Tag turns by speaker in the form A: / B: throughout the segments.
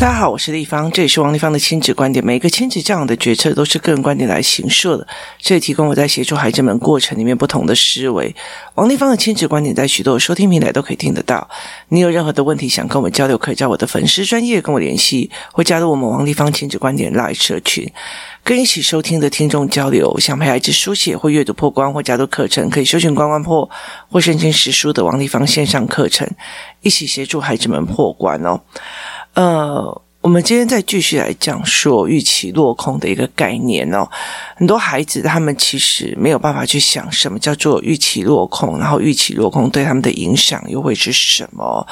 A: 大家好，我是丽芳，这里是王立芳的亲子观点。每一个亲子教养的决策都是个人观点来形设的，这里提供我在协助孩子们过程里面不同的思维。王立芳的亲子观点在许多收听平台都可以听得到。你有任何的问题想跟我们交流，可以在我的粉丝专业跟我联系，或加入我们王立芳亲子观点 Live 社群，跟一起收听的听众交流。想陪孩子书写或阅读破关，或加入课程，可以搜寻关关破或圣经实书的王立芳线上课程，一起协助孩子们破关哦。呃，我们今天再继续来讲说预期落空的一个概念哦。很多孩子他们其实没有办法去想什么叫做预期落空，然后预期落空对他们的影响又会是什么？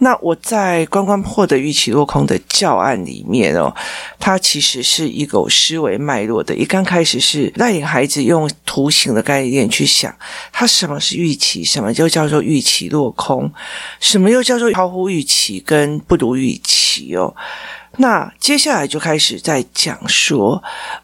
A: 那我在关关破的预期落空的教案里面哦，它其实是一个思维脉络的。一刚开始是带领孩子用图形的概念去想，它什么是预期，什么就叫做预期落空，什么又叫做超乎预期跟不如预期哦。那接下来就开始在讲说，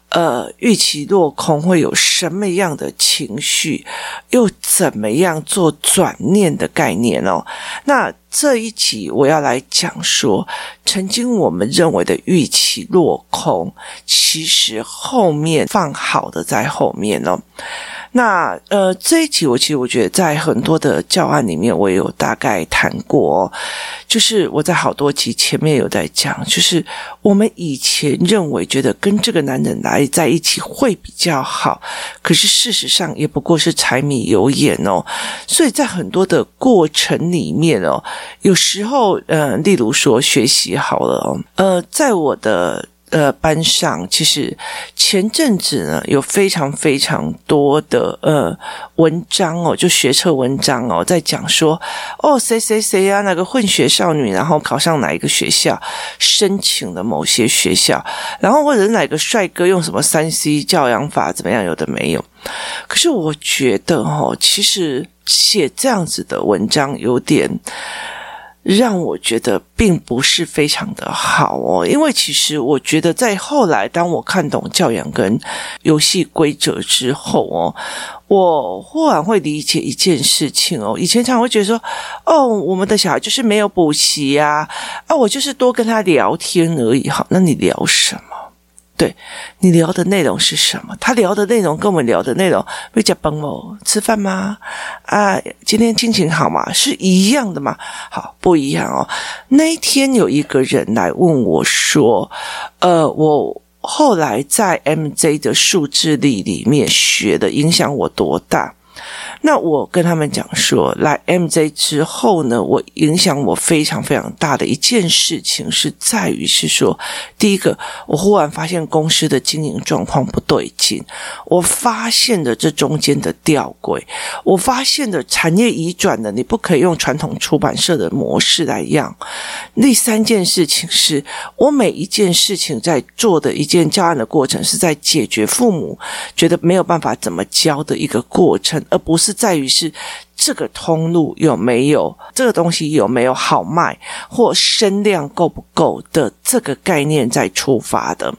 A: 呃，预期落空会有什么样的情绪，又怎么样做转念的概念哦。那这一集我要来讲说，曾经我们认为的预期落空，其实后面放好的在后面哦。那呃，这一集我其实我觉得在很多的教案里面，我有大概谈过哦，就是我在好多集前面有在讲，就是我们以前认为觉得跟这个男人来在一起会比较好，可是事实上也不过是柴米油盐哦，所以在很多的过程里面哦，有时候呃，例如说学习好了哦，呃，在我的。呃，班上其实前阵子呢，有非常非常多的呃文章哦，就学测文章哦，在讲说哦，谁谁谁啊，那个混血少女，然后考上哪一个学校，申请了某些学校，然后或者是哪个帅哥用什么三 C 教养法怎么样，有的没有。可是我觉得哦，其实写这样子的文章有点。让我觉得并不是非常的好哦，因为其实我觉得在后来，当我看懂教养跟游戏规则之后哦，我忽然会理解一件事情哦。以前常会觉得说，哦，我们的小孩就是没有补习呀，啊，我就是多跟他聊天而已。好，那你聊什么？对，你聊的内容是什么？他聊的内容跟我们聊的内容会讲崩哦，吃饭吗？啊，今天心情好吗？是一样的吗？好，不一样哦。那一天有一个人来问我说：“呃，我后来在 MJ 的数字力里面学的，影响我多大？”那我跟他们讲说，来 MJ 之后呢，我影响我非常非常大的一件事情是在于是说，第一个，我忽然发现公司的经营状况不对劲，我发现了这中间的吊诡，我发现的产业移转的，你不可以用传统出版社的模式来养。第三件事情是我每一件事情在做的一件教案的过程，是在解决父母觉得没有办法怎么教的一个过程，而不是。是在于是这个通路有没有这个东西有没有好卖或声量够不够的这个概念在出发的，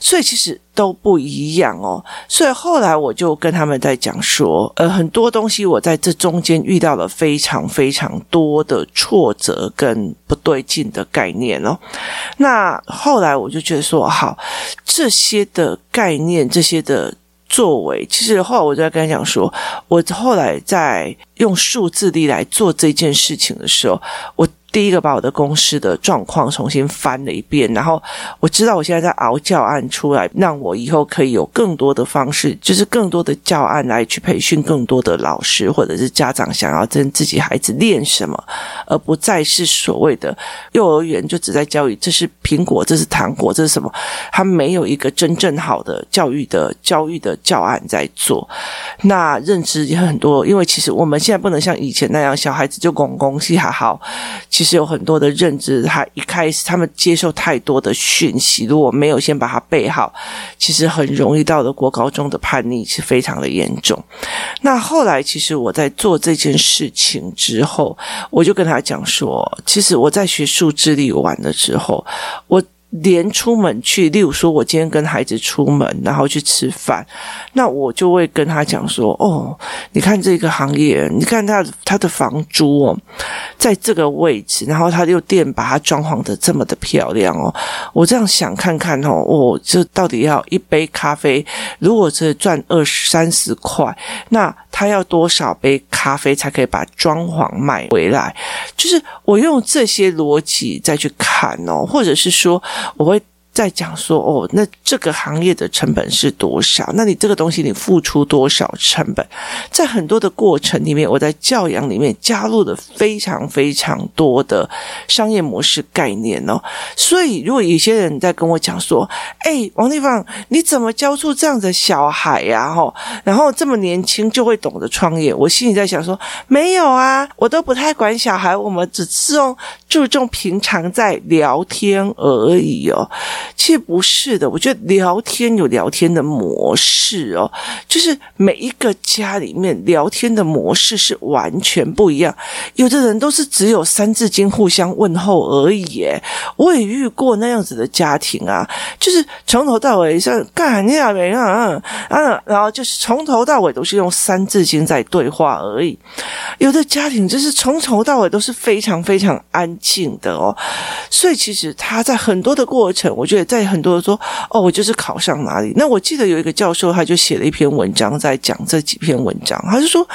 A: 所以其实都不一样哦。所以后来我就跟他们在讲说，呃，很多东西我在这中间遇到了非常非常多的挫折跟不对劲的概念哦。那后来我就觉得说，好，这些的概念，这些的。作为，其实后来我就在跟他讲说，我后来在用数字力来做这件事情的时候，我。第一个把我的公司的状况重新翻了一遍，然后我知道我现在在熬教案出来，让我以后可以有更多的方式，就是更多的教案来去培训更多的老师或者是家长想要跟自己孩子练什么，而不再是所谓的幼儿园就只在教育这是苹果，这是糖果，这是什么？他没有一个真正好的教育的教育的教案在做，那认知也很多，因为其实我们现在不能像以前那样，小孩子就拱拱戏还好。其实有很多的认知，他一开始他们接受太多的讯息，如果没有先把它备好，其实很容易到了国高中的叛逆是非常的严重。那后来，其实我在做这件事情之后，我就跟他讲说，其实我在学数智力完的时候，我连出门去，例如说，我今天跟孩子出门，然后去吃饭，那我就会跟他讲说：“哦，你看这个行业，你看他他的房租哦，在这个位置，然后他又店把它装潢得这么的漂亮哦。我这样想看看哦，我这到底要一杯咖啡，如果是赚二三十块，那他要多少杯咖啡才可以把装潢买回来？就是我用这些逻辑再去看哦，或者是说。我会在讲说哦，那这个行业的成本是多少？那你这个东西你付出多少成本？在很多的过程里面，我在教养里面加入了非常非常多的商业模式概念哦。所以，如果有些人在跟我讲说：“哎，王立芳，你怎么教出这样的小孩呀？哈，然后这么年轻就会懂得创业？”我心里在想说：“没有啊，我都不太管小孩，我们只是用注重平常在聊天而已哦。”其实不是的，我觉得聊天有聊天的模式哦，就是每一个家里面聊天的模式是完全不一样。有的人都是只有三字经互相问候而已，我也遇过那样子的家庭啊，就是从头到尾像干你啊没啊啊，然后就是从头到尾都是用三字经在对话而已。有的家庭就是从头到尾都是非常非常安静的哦，所以其实他在很多的过程，我觉得。在很多人说哦，我就是考上哪里？那我记得有一个教授，他就写了一篇文章，在讲这几篇文章。他就说，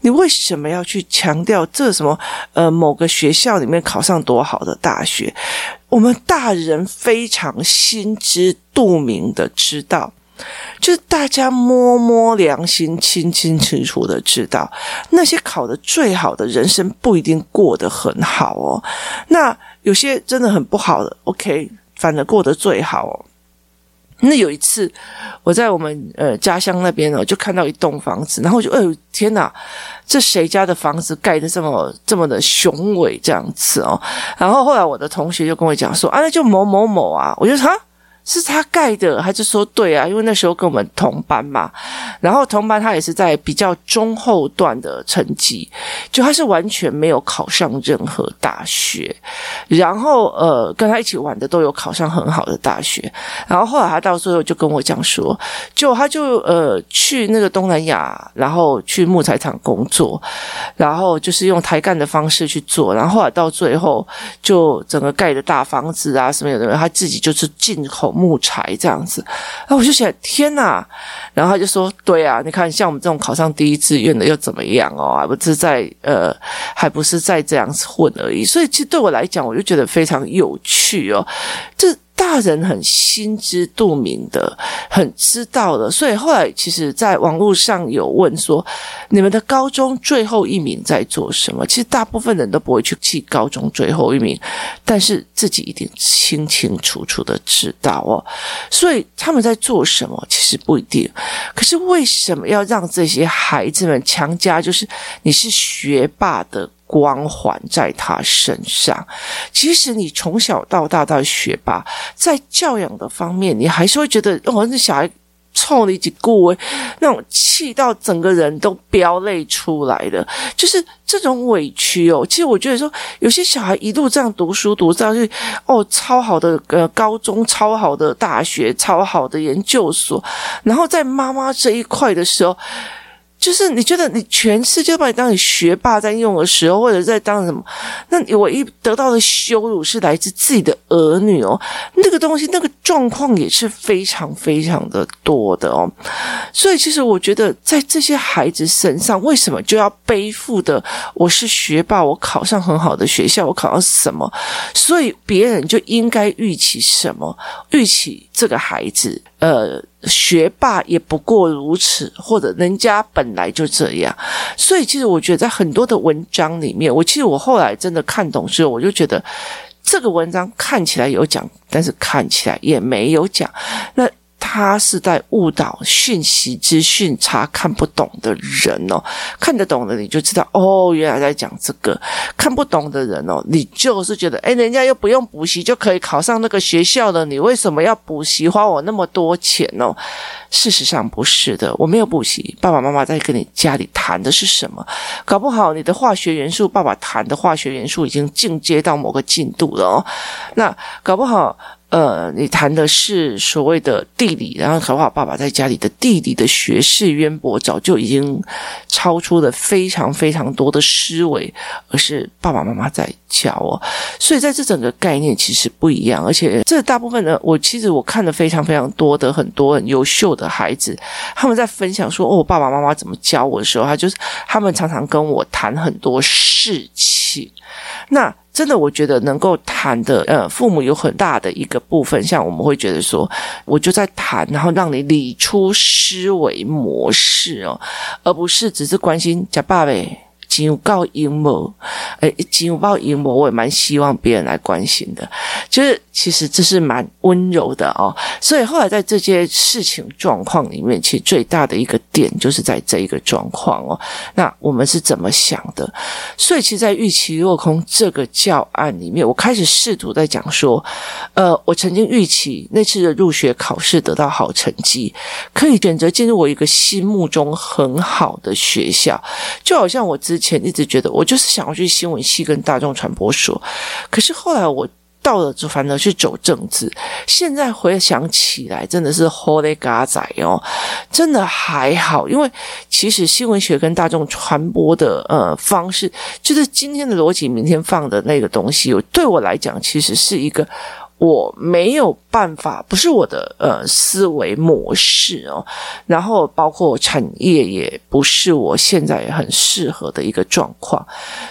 A: 你为什么要去强调这什么？呃，某个学校里面考上多好的大学？我们大人非常心知肚明的知道，就是大家摸摸良心，清清楚楚的知道，那些考得最好的人生不一定过得很好哦。那有些真的很不好的，OK。反而过得最好哦。那有一次，我在我们呃家乡那边哦，就看到一栋房子，然后我就哎呦天哪，这谁家的房子盖的这么这么的雄伟这样子哦？然后后来我的同学就跟我讲说啊，那就某某某啊，我就说哈。是他盖的，还是说对啊？因为那时候跟我们同班嘛，然后同班他也是在比较中后段的成绩，就他是完全没有考上任何大学，然后呃跟他一起玩的都有考上很好的大学，然后后来他到最后就跟我讲说，就他就呃去那个东南亚，然后去木材厂工作，然后就是用抬干的方式去做，然后后来到最后就整个盖的大房子啊什么有的，他自己就是进口。木材这样子，然后我就想，天呐！然后他就说：“对啊，你看，像我们这种考上第一志愿的又怎么样哦？还不是在呃，还不是在这样子混而已。所以，其实对我来讲，我就觉得非常有趣哦。这。”大人很心知肚明的，很知道的，所以后来其实，在网络上有问说，你们的高中最后一名在做什么？其实大部分人都不会去记高中最后一名，但是自己一定清清楚楚的知道哦。所以他们在做什么，其实不一定。可是为什么要让这些孩子们强加，就是你是学霸的光环在他身上，其实你从小到大到学霸，在教养的方面，你还是会觉得哦，那小孩臭你几顾，那种气到整个人都飙泪出来的，就是这种委屈哦。其实我觉得说，有些小孩一路这样读书读上去，哦，超好的呃高中，超好的大学，超好的研究所，然后在妈妈这一块的时候。就是你觉得你全世界把你当你学霸在用的时候，或者在当什么？那我一得到的羞辱是来自自己的儿女哦，那个东西那个状况也是非常非常的多的哦。所以其实我觉得在这些孩子身上，为什么就要背负的？我是学霸，我考上很好的学校，我考上什么？所以别人就应该预期什么？预期这个孩子。呃，学霸也不过如此，或者人家本来就这样，所以其实我觉得在很多的文章里面，我其实我后来真的看懂之后，我就觉得这个文章看起来有讲，但是看起来也没有讲，那。他是在误导讯息资讯差看不懂的人哦，看得懂的你就知道哦，原来在讲这个；看不懂的人哦，你就是觉得，诶，人家又不用补习就可以考上那个学校了，你为什么要补习，花我那么多钱哦？事实上不是的，我没有补习，爸爸妈妈在跟你家里谈的是什么？搞不好你的化学元素，爸爸谈的化学元素已经进阶到某个进度了哦。那搞不好。呃，你谈的是所谓的地理，然后和我爸爸在家里的地理的学识渊博，早就已经超出了非常非常多的思维，而是爸爸妈妈在教哦。所以在这整个概念其实不一样，而且这大部分的我其实我看了非常非常多的很多很优秀的孩子，他们在分享说哦，爸爸妈妈怎么教我的时候，他就是他们常常跟我谈很多事情，那。真的，我觉得能够谈的，呃，父母有很大的一个部分，像我们会觉得说，我就在谈，然后让你理出思维模式哦，而不是只是关心假爸呗。金告阴谋，诶，金报阴谋，我也蛮希望别人来关心的。就是其实这是蛮温柔的哦。所以后来在这些事情状况里面，其实最大的一个点就是在这一个状况哦。那我们是怎么想的？所以其实，在预期落空这个教案里面，我开始试图在讲说，呃，我曾经预期那次的入学考试得到好成绩，可以选择进入我一个心目中很好的学校，就好像我之前。一直觉得我就是想要去新新闻系跟大众传播所，可是后来我到了就反而去走政治。现在回想起来，真的是好咧嘎仔哦，真的还好，因为其实新闻学跟大众传播的呃方式，就是今天的逻辑，明天放的那个东西，对我来讲其实是一个。我没有办法，不是我的呃思维模式哦，然后包括产业也不是我现在很适合的一个状况，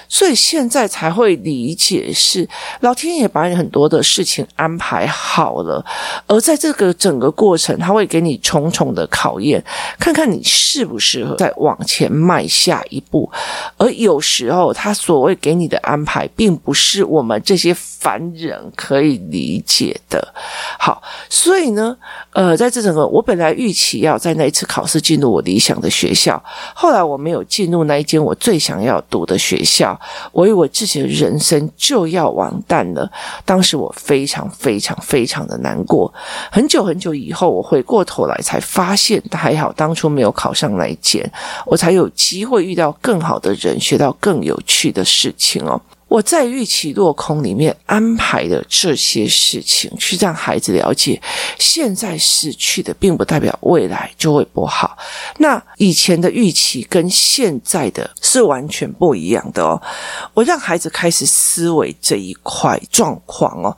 A: 所以现在才会理解是老天爷把你很多的事情安排好了，而在这个整个过程，他会给你重重的考验，看看你适不适合再往前迈下一步，而有时候他所谓给你的安排，并不是我们这些凡人可以。理解的。好，所以呢，呃，在这整个我本来预期要在那一次考试进入我理想的学校，后来我没有进入那一间我最想要读的学校，我以为自己的人生就要完蛋了。当时我非常非常非常的难过。很久很久以后，我回过头来才发现，还好当初没有考上那一间，我才有机会遇到更好的人，学到更有趣的事情哦。我在预期落空里面安排的这些事情，去让孩子了解，现在失去的并不代表未来就会不好。那以前的预期跟现在的是完全不一样的哦。我让孩子开始思维这一块状况哦。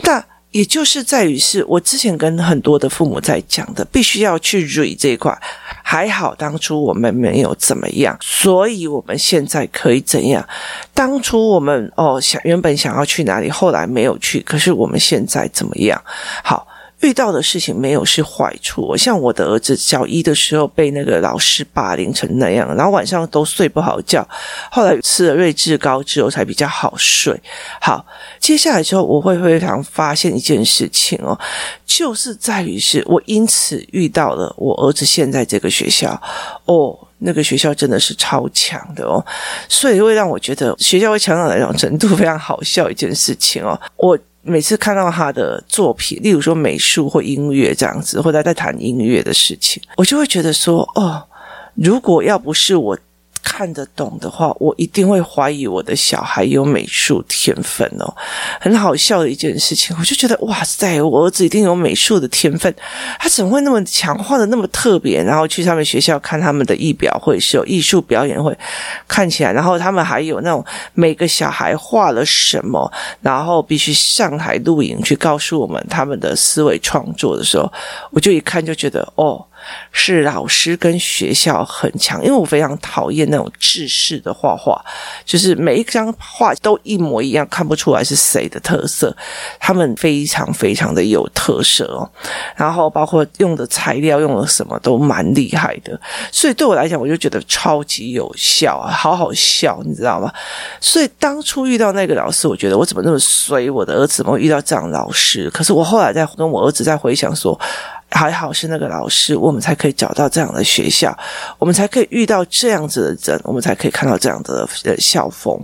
A: 那也就是在于是我之前跟很多的父母在讲的，必须要去蕊这一块。还好当初我们没有怎么样，所以我们现在可以怎样？当初我们哦想原本想要去哪里，后来没有去，可是我们现在怎么样？好。遇到的事情没有是坏处，像我的儿子小一的时候被那个老师霸凌成那样，然后晚上都睡不好觉，后来吃了睿智膏之后才比较好睡。好，接下来之后我会非常发现一件事情哦，就是在于是我因此遇到了我儿子现在这个学校哦，那个学校真的是超强的哦，所以会让我觉得学校会强到哪种程度，非常好笑一件事情哦，我。每次看到他的作品，例如说美术或音乐这样子，或者在谈音乐的事情，我就会觉得说，哦，如果要不是我。看得懂的话，我一定会怀疑我的小孩有美术天分哦。很好笑的一件事情，我就觉得哇塞，我儿子一定有美术的天分，他怎么会那么强，画的那么特别？然后去他们学校看他们的艺表会，是有艺术表演会，看起来，然后他们还有那种每个小孩画了什么，然后必须上台录影去告诉我们他们的思维创作的时候，我就一看就觉得哦。是老师跟学校很强，因为我非常讨厌那种制式的画画，就是每一张画都一模一样，看不出来是谁的特色。他们非常非常的有特色哦，然后包括用的材料用的什么都蛮厉害的，所以对我来讲，我就觉得超级有效啊，好好笑，你知道吗？所以当初遇到那个老师，我觉得我怎么那么衰，我的儿子怎么遇到这样的老师？可是我后来在跟我儿子在回想说。还好是那个老师，我们才可以找到这样的学校，我们才可以遇到这样子的人，我们才可以看到这样的校风，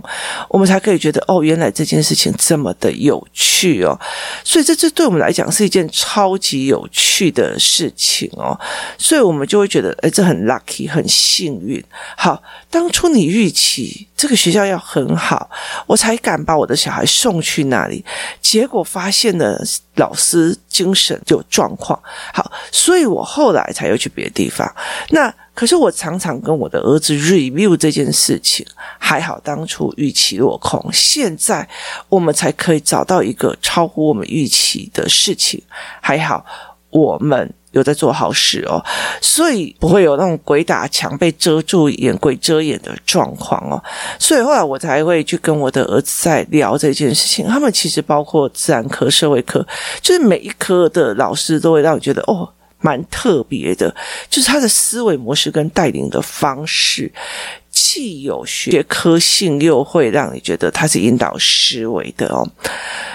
A: 我们才可以觉得哦，原来这件事情这么的有趣哦。所以这这对我们来讲是一件超级有趣的事情哦。所以我们就会觉得，哎，这很 lucky，很幸运。好，当初你预期这个学校要很好，我才敢把我的小孩送去那里，结果发现了老师精神有状况。好，所以我后来才又去别的地方。那可是我常常跟我的儿子 review 这件事情，还好当初预期落空，现在我们才可以找到一个超乎我们预期的事情，还好我们有在做好事哦，所以不会有那种鬼打墙被遮住眼、鬼遮眼的状况哦。所以后来我才会去跟我的儿子在聊这件事情。他们其实包括自然科、社会科，就是每一科的老师都会让你觉得哦。蛮特别的，就是他的思维模式跟带领的方式，既有学科性，又会让你觉得他是引导思维的哦。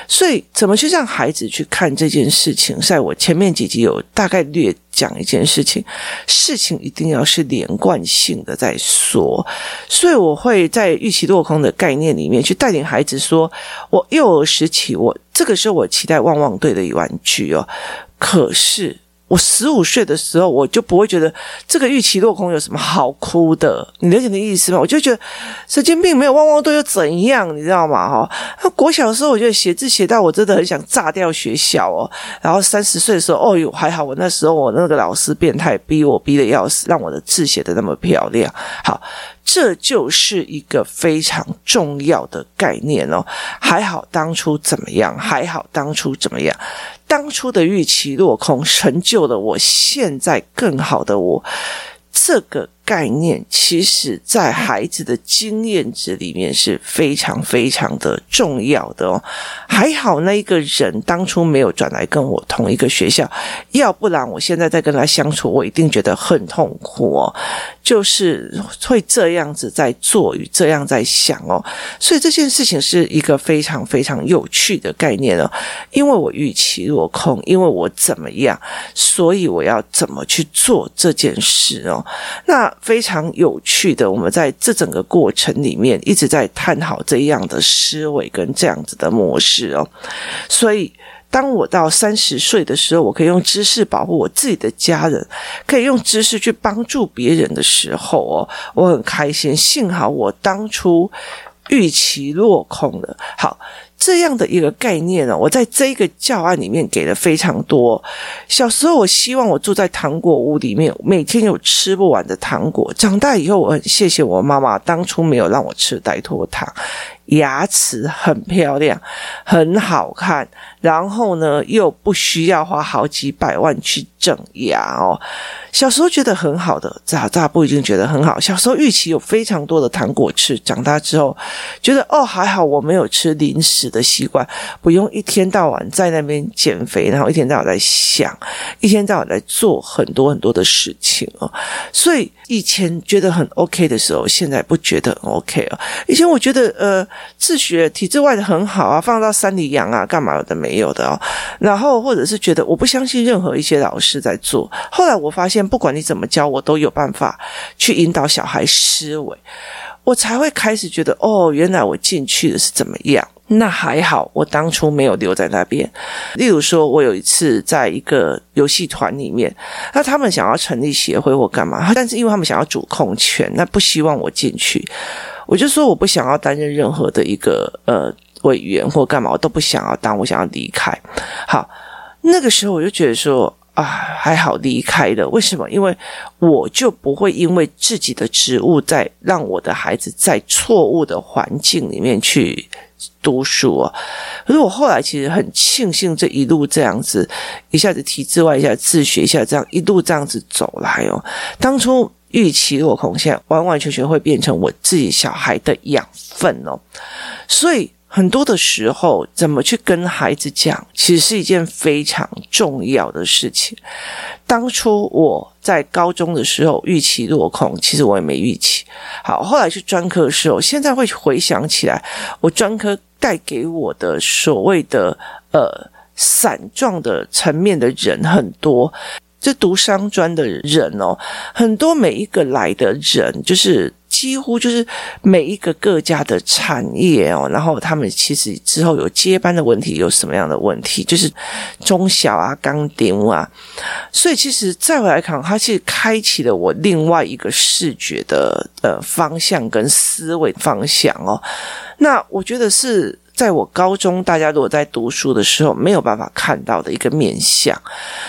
A: 所以，怎么去让孩子去看这件事情？在我前面几集有大概略讲一件事情，事情一定要是连贯性的在说。所以，我会在预期落空的概念里面去带领孩子说：我幼儿时期，我这个时候我期待汪汪队的玩具哦，可是。我十五岁的时候，我就不会觉得这个预期落空有什么好哭的，你了解的意思吗？我就觉得神经病没有汪汪队又怎样，你知道吗？哈，那国小的时候，我觉得写字写到我真的很想炸掉学校哦。然后三十岁的时候，哦哟，还好我那时候我那个老师变态，逼我逼得要死，让我的字写得那么漂亮。好。这就是一个非常重要的概念哦。还好当初怎么样？还好当初怎么样？当初的预期落空，成就了我现在更好的我。这个概念，其实在孩子的经验值里面是非常非常的重要的哦。还好那一个人当初没有转来跟我同一个学校，要不然我现在在跟他相处，我一定觉得很痛苦哦。就是会这样子在做与这样在想哦。所以这件事情是一个非常非常有趣的概念哦。因为我预期落空，因为我怎么样，所以我要怎么去做这件事哦。那非常有趣的，我们在这整个过程里面一直在探讨这样的思维跟这样子的模式哦。所以，当我到三十岁的时候，我可以用知识保护我自己的家人，可以用知识去帮助别人的时候哦，我很开心。幸好我当初预期落空了。好。这样的一个概念呢，我在这个教案里面给了非常多。小时候，我希望我住在糖果屋里面，每天有吃不完的糖果。长大以后，我很谢谢我妈妈当初没有让我吃代托糖。牙齿很漂亮，很好看，然后呢，又不需要花好几百万去整牙哦。小时候觉得很好的，长大不一定觉得很好。小时候预期有非常多的糖果吃，长大之后觉得哦，还好我没有吃零食的习惯，不用一天到晚在那边减肥，然后一天到晚在想，一天到晚在做很多很多的事情哦。所以以前觉得很 OK 的时候，现在不觉得很 OK 哦。以前我觉得呃。自学体制外的很好啊，放到山里养啊，干嘛的没有的哦。然后或者是觉得我不相信任何一些老师在做。后来我发现，不管你怎么教，我都有办法去引导小孩思维，我才会开始觉得哦，原来我进去的是怎么样。那还好，我当初没有留在那边。例如说，我有一次在一个游戏团里面，那他们想要成立协会或干嘛，但是因为他们想要主控权，那不希望我进去。我就说我不想要担任任何的一个呃委员或干嘛，我都不想要当，我想要离开。好，那个时候我就觉得说啊，还好离开了。为什么？因为我就不会因为自己的职务在让我的孩子在错误的环境里面去读书啊。可是我后来其实很庆幸这一路这样子，一下子体制外，一下自学，一下这样一路这样子走来哦。当初。预期落空，现在完完全全会变成我自己小孩的养分哦。所以很多的时候，怎么去跟孩子讲，其实是一件非常重要的事情。当初我在高中的时候预期落空，其实我也没预期。好，后来去专科的时候，现在会回想起来，我专科带给我的所谓的呃。散状的层面的人很多。这读商专的人哦，很多每一个来的人，就是几乎就是每一个各家的产业哦，然后他们其实之后有接班的问题，有什么样的问题，就是中小啊、钢钉啊，所以其实再回来看，它其实开启了我另外一个视觉的呃方向跟思维方向哦。那我觉得是。在我高中，大家如果在读书的时候没有办法看到的一个面相，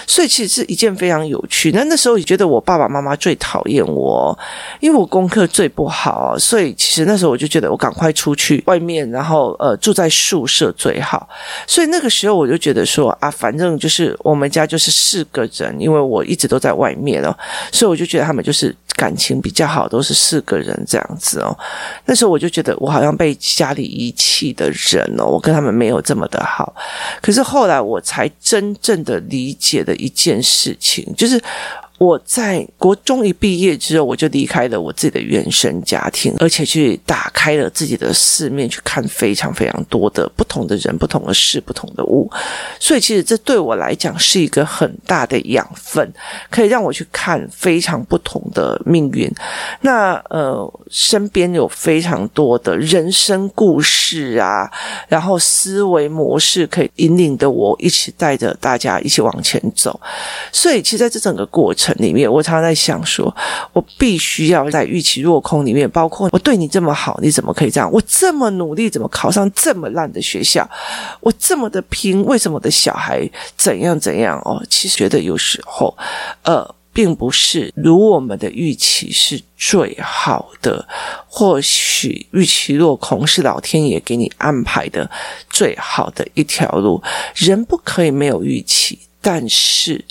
A: 所以其实是一件非常有趣。那那时候也觉得我爸爸妈妈最讨厌我，因为我功课最不好，所以其实那时候我就觉得我赶快出去外面，然后呃住在宿舍最好。所以那个时候我就觉得说啊，反正就是我们家就是四个人，因为我一直都在外面哦，所以我就觉得他们就是。感情比较好，都是四个人这样子哦。那时候我就觉得我好像被家里遗弃的人我跟他们没有这么的好。可是后来我才真正的理解的一件事情，就是。我在国中一毕业之后，我就离开了我自己的原生家庭，而且去打开了自己的四面，去看非常非常多的不同的人、不同的事、不同的物。所以，其实这对我来讲是一个很大的养分，可以让我去看非常不同的命运。那呃，身边有非常多的人生故事啊，然后思维模式可以引领着我一起带着大家一起往前走。所以，其实在这整个过程。城里面，我常常在想说，我必须要在预期落空里面，包括我对你这么好，你怎么可以这样？我这么努力，怎么考上这么烂的学校？我这么的拼，为什么我的小孩怎样怎样？哦，其实觉得有时候，呃，并不是如我们的预期是最好的，或许预期落空是老天爷给你安排的最好的一条路。人不可以没有预期。但是，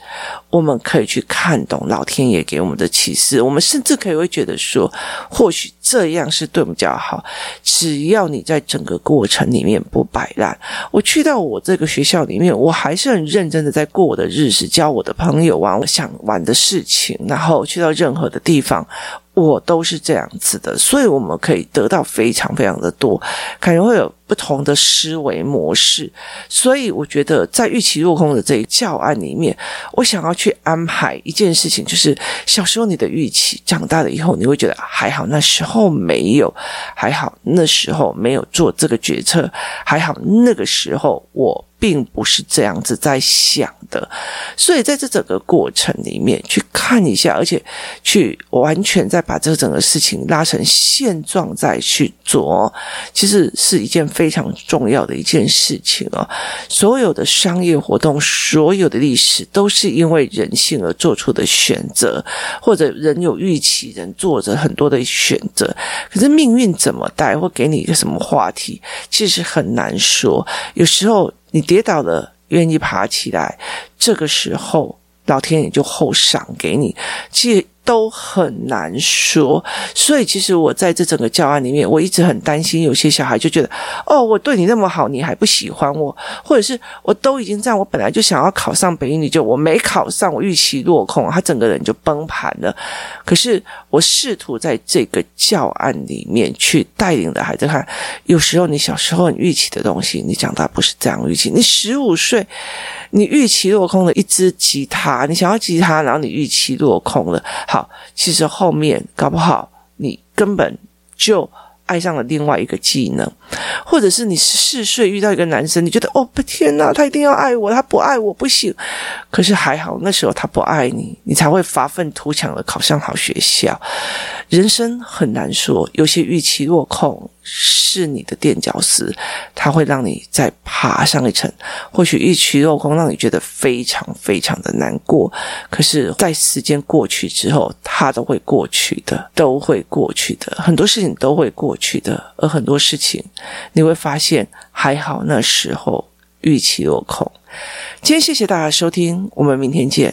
A: 我们可以去看懂老天爷给我们的启示。我们甚至可以会觉得说，或许这样是对我们比较好。只要你在整个过程里面不摆烂，我去到我这个学校里面，我还是很认真的在过我的日子，交我的朋友，玩我想玩的事情，然后去到任何的地方。我都是这样子的，所以我们可以得到非常非常的多，可能会有不同的思维模式。所以我觉得在预期落空的这一教案里面，我想要去安排一件事情，就是小时候你的预期，长大了以后你会觉得还好，那时候没有，还好那时候没有做这个决策，还好那个时候我。并不是这样子在想的，所以在这整个过程里面去看一下，而且去完全再把这整个事情拉成现状再去做，其实是一件非常重要的一件事情哦。所有的商业活动，所有的历史，都是因为人性而做出的选择，或者人有预期，人做着很多的选择。可是命运怎么带，或给你一个什么话题，其实很难说。有时候。你跌倒了，愿意爬起来，这个时候老天爷就厚赏给你。其实。都很难说，所以其实我在这整个教案里面，我一直很担心，有些小孩就觉得，哦，我对你那么好，你还不喜欢我，或者是我都已经这样，我本来就想要考上北一女，就我没考上，我预期落空，他整个人就崩盘了。可是我试图在这个教案里面去带领的孩子看，有时候你小时候很预期的东西，你长大不是这样预期。你十五岁，你预期落空了一支吉他，你想要吉他，然后你预期落空了。好，其实后面搞不好你根本就爱上了另外一个技能，或者是你十四岁遇到一个男生，你觉得哦，天哪，他一定要爱我，他不爱我不行。可是还好，那时候他不爱你，你才会发愤图强的考上好学校。人生很难说，有些预期落空是你的垫脚石，它会让你再爬上一层。或许预期落空让你觉得非常非常的难过，可是，在时间过去之后，它都会过去的，都会过去的。很多事情都会过去的，而很多事情你会发现，还好那时候预期落空。今天谢谢大家收听，我们明天见。